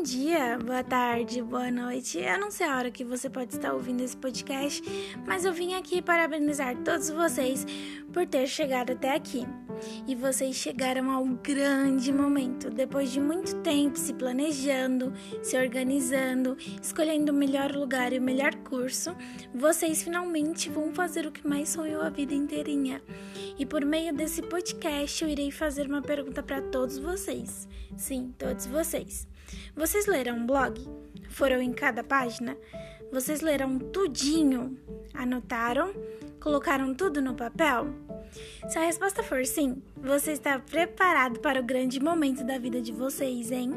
Bom dia, boa tarde, boa noite. Eu não sei a hora que você pode estar ouvindo esse podcast, mas eu vim aqui parabenizar todos vocês por ter chegado até aqui. E vocês chegaram ao grande momento. Depois de muito tempo se planejando, se organizando, escolhendo o melhor lugar e o melhor curso, vocês finalmente vão fazer o que mais sonhou a vida inteirinha. E por meio desse podcast eu irei fazer uma pergunta para todos vocês. Sim, todos vocês. Vocês leram um blog? Foram em cada página? Vocês leram tudinho? Anotaram? Colocaram tudo no papel? Se a resposta for sim, você está preparado para o grande momento da vida de vocês, hein?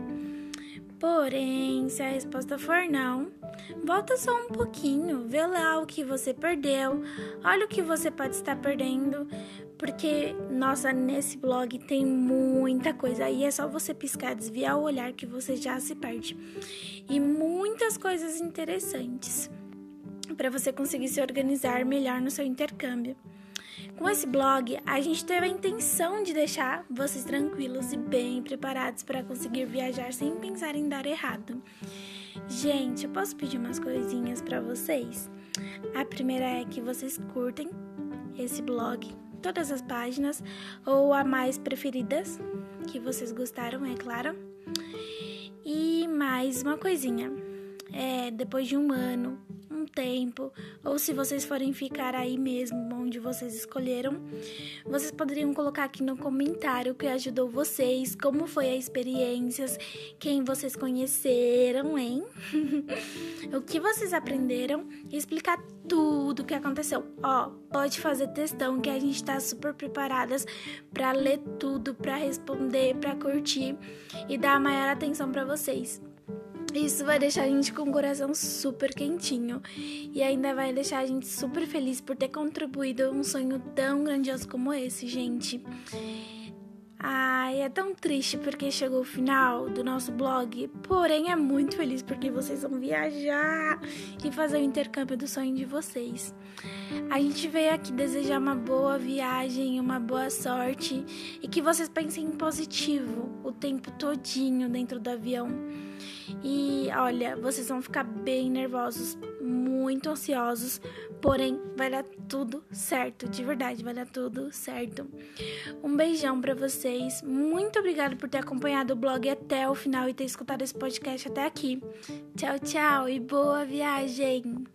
Porém, se a resposta for não, volta só um pouquinho, vê lá o que você perdeu, olha o que você pode estar perdendo, porque, nossa, nesse blog tem muita coisa. Aí é só você piscar, desviar o olhar que você já se perde. E muitas coisas interessantes para você conseguir se organizar melhor no seu intercâmbio. Com esse blog, a gente teve a intenção de deixar vocês tranquilos e bem preparados para conseguir viajar sem pensar em dar errado. Gente, eu posso pedir umas coisinhas para vocês? A primeira é que vocês curtem esse blog, todas as páginas ou a mais preferidas que vocês gostaram, é claro. E mais uma coisinha. É, depois de um ano tempo, ou se vocês forem ficar aí mesmo onde vocês escolheram, vocês poderiam colocar aqui no comentário o que ajudou vocês, como foi a experiência, quem vocês conheceram, hein? o que vocês aprenderam e explicar tudo o que aconteceu. Ó, pode fazer textão que a gente tá super preparadas para ler tudo, para responder, para curtir e dar a maior atenção para vocês. Isso vai deixar a gente com o coração super quentinho e ainda vai deixar a gente super feliz por ter contribuído a um sonho tão grandioso como esse, gente. Ai, é tão triste porque chegou o final do nosso blog, porém é muito feliz porque vocês vão viajar e fazer o intercâmbio do sonho de vocês. A gente veio aqui desejar uma boa viagem, uma boa sorte e que vocês pensem em positivo o tempo todinho dentro do avião. E olha, vocês vão ficar bem nervosos, muito ansiosos, porém vai dar tudo certo, de verdade, vai dar tudo certo. Um beijão para vocês. Muito obrigada por ter acompanhado o blog até o final e ter escutado esse podcast até aqui. Tchau, tchau e boa viagem.